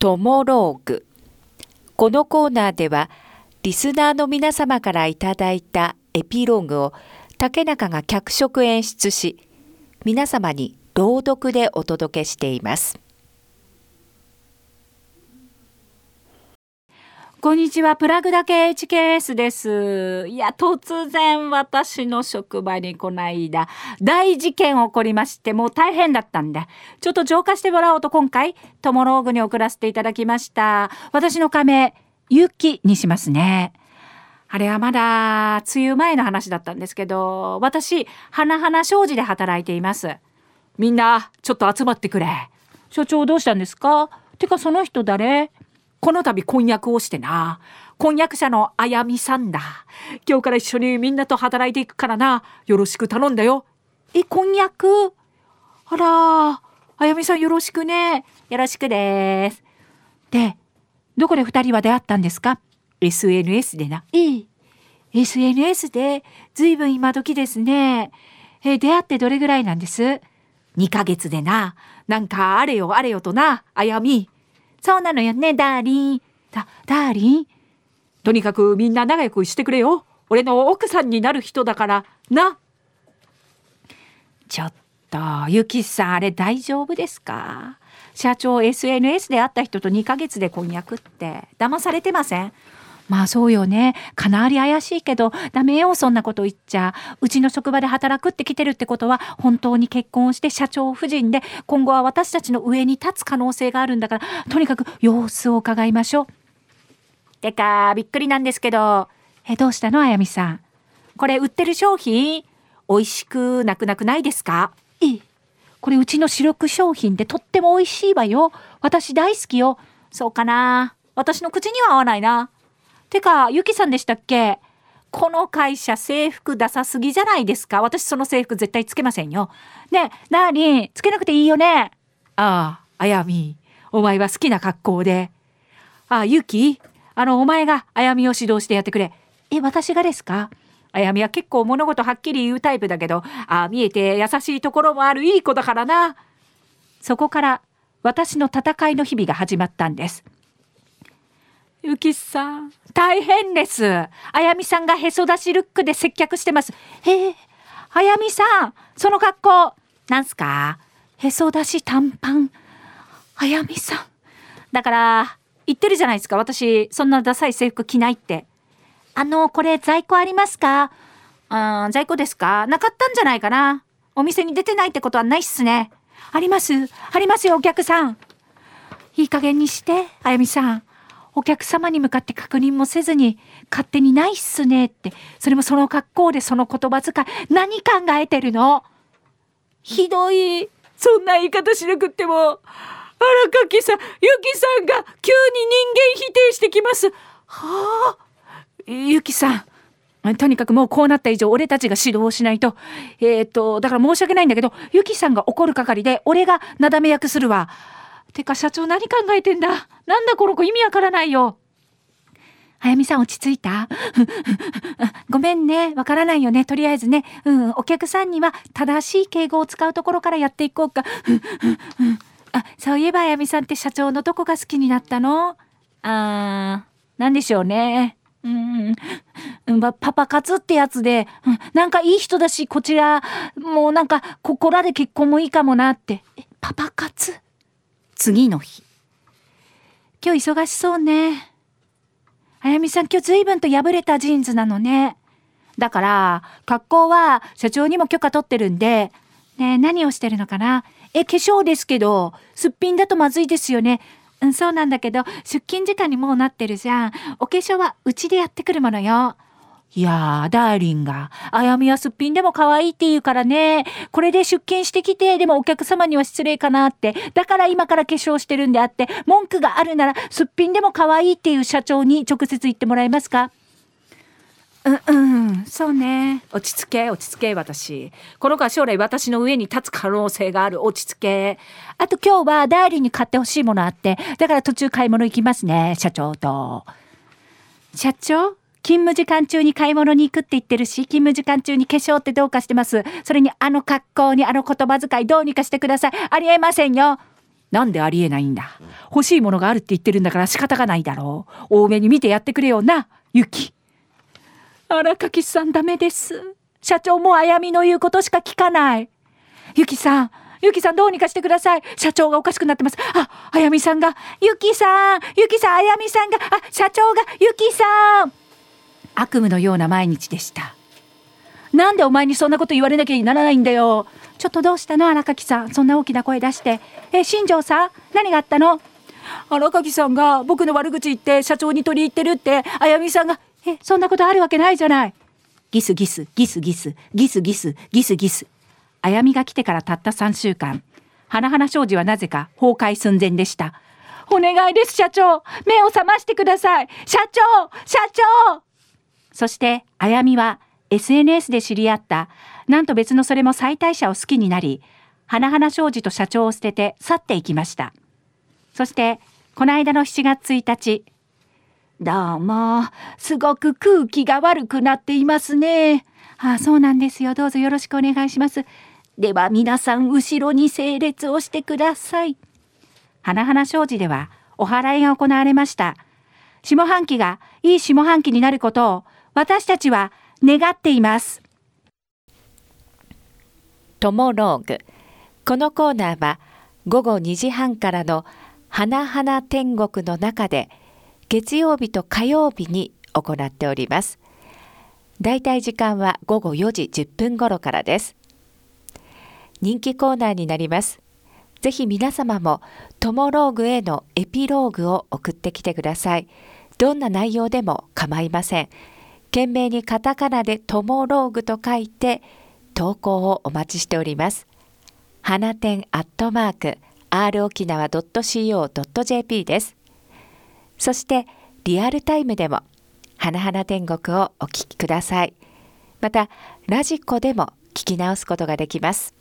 トモローグ。このコーナーではリスナーの皆様からいただいたエピローグを竹中が脚色演出し皆様に朗読でお届けしています。こんにちは、プラグだけ HKS です。いや、突然私の職場にこないだ大事件起こりまして、もう大変だったんで、ちょっと浄化してもらおうと今回、トモローグに送らせていただきました。私の仮名、ゆきにしますね。あれはまだ梅雨前の話だったんですけど、私、花々商事で働いています。みんな、ちょっと集まってくれ。所長どうしたんですか？てかその人誰？この度婚約をしてな。婚約者のあやみさんだ。今日から一緒にみんなと働いていくからな。よろしく頼んだよ。え、婚約？あら、あやみさんよろしくね。よろしくです。で、どこで二人は出会ったんですか ?SNS でな。ええ。SNS で、ずいぶん今時ですね。え、出会ってどれぐらいなんです ?2 ヶ月でな。なんかあれよあれよとな、あやみ。そうなのよね、ダーリン。だ、ダーリン？とにかくみんな仲良くしてくれよ。俺の奥さんになる人だから、な。ちょっと、ゆきさん、あれ大丈夫ですか？社長 SNS で会った人と2ヶ月で婚約って、騙されてません？まあそうよね。かなり怪しいけど、ダメよ、そんなこと言っちゃ。うちの職場で働くって来てるってことは、本当に結婚して社長夫人で、今後は私たちの上に立つ可能性があるんだから、とにかく様子を伺いましょう。てか、びっくりなんですけど、え、どうしたのあやみさん？これ売ってる商品、美味しくなくなくないですか？ええ。これうちの主力商品でとっても美味しいわよ。私大好きよ。そうかな。私の口には合わないな。てか、ゆきさんでしたっけ？この会社制服ダサすぎじゃないですか？私その制服絶対つけませんよ。ねえ、なーにつけなくていいよね？ああ、あやみ。お前は好きな格好で。ああ、ゆきあの、お前があやみを指導してやってくれ。え、私がですか？あやみは結構物事はっきり言うタイプだけど、ああ、見えて優しいところもあるいい子だからな。そこから私の戦いの日々が始まったんです。ゆきさん、大変です。あやみさんがへそ出しルックで接客してます。へえ、あやみさん、その格好、なんすか？へそ出し短パン。あやみさん。だから、言ってるじゃないですか。私、そんなダサい制服着ないって。あの、これ在庫ありますか？あ在庫ですか？なかったんじゃないかなお店に出てないってことはないっすね。あります。ありますよ、お客さん。いい加減にして、あやみさん。お客様に向かって確認もせずに、勝手にないっすねって、それもその格好でその言葉遣い、何考えてるの？ひどい。そんな言い方しなくっても。あらかきさん、ゆきさんが急に人間否定してきます。はあ？ゆきさん。とにかくもうこうなった以上俺たちが指導をしないと。えっ、と、だから申し訳ないんだけど、ゆきさんが怒る係で俺がなだめ役するわ。てか社長何考えてんだ？なんだこの子意味わからないよ。あやみさん落ち着いた？ごめんね。わからないよね。とりあえずね。うん。お客さんには正しい敬語を使うところからやっていこうか。あ、そういえばあやみさんって社長のどこが好きになったの？あー、なんでしょうね。うん、うん、パパ活ってやつで、うん、なんかいい人だし、こちら、もうなんか、ここらで結婚もいいかもなって。え、パパ活？次の日。今日忙しそうね。あやみさん今日随分と破れたジーンズなのね。だから、格好は社長にも許可取ってるんで、ねえ何をしてるのかなえ、化粧ですけど、すっぴんだとまずいですよね。うん、そうなんだけど、出勤時間にもうなってるじゃん。お化粧はうちでやってくるものよ。いやー、ダーリンが、あやみはすっぴんでも可愛いって言うからね。これで出勤してきて、でもお客様には失礼かなって。だから今から化粧してるんであって、文句があるなら、すっぴんでも可愛いっていう社長に直接言ってもらえますか？うんうん、そうね。落ち着け、落ち着け、私。この子は将来私の上に立つ可能性がある。落ち着け。あと今日はダーリンに買ってほしいものあって、だから途中買い物行きますね、社長と。社長？勤務時間中に買い物に行くって言ってるし、勤務時間中に化粧ってどうかしてます。それにあの格好にあの言葉遣いどうにかしてください。ありえませんよ。なんでありえないんだ欲しいものがあるって言ってるんだから仕方がないだろう多めに見てやってくれよなユキ荒垣さんダメです社長もあやみの言うことしか聞かないユキさんゆきさんどうにかしてください。社長がおかしくなってます。あ、あやみさんが、ゆきさん、ゆきさん、あやみさんが、あ、社長が、ゆきさん。悪夢のような毎日でした。なんでお前にそんなこと言われなきゃならないんだよ。ちょっとどうしたの？荒垣さん。そんな大きな声出して。え、新庄さん何があったの？荒垣さんが僕の悪口言って社長に取り入ってるって、あやみさんが、え、そんなことあるわけないじゃない。ギスギス、ギスギス、ギスギス、ギスギス。あやみが来てからたった3週間、花々商事はなぜか崩壊寸前でした。お願いです、社長目を覚ましてください社長社長そして、あやみは SNS で知り合った、なんと別のそれも最大者を好きになり、花々商事と社長を捨てて去っていきました。そして、この間の7月1日、どうも、すごく空気が悪くなっていますね。ああ、そうなんですよ。どうぞよろしくお願いします。では皆さん後ろに整列をしてください。花々商事ではお祓いが行われました。下半期がいい下半期になることを私たちは願っています。トモローグ。このコーナーは午後2時半からの花々天国の中で月曜日と火曜日に行っております。だいたい時間は午後4時10分頃からです。人気コーナーになります。ぜひ皆様もトモローグへのエピローグを送ってきてください。どんな内容でも構いません。懸命にカタカナでトモローグと書いて投稿をお待ちしております。花店アットマーク r 沖縄 .co.jp です。そしてリアルタイムでも花々天国をお聞きください。またラジコでも聞き直すことができます。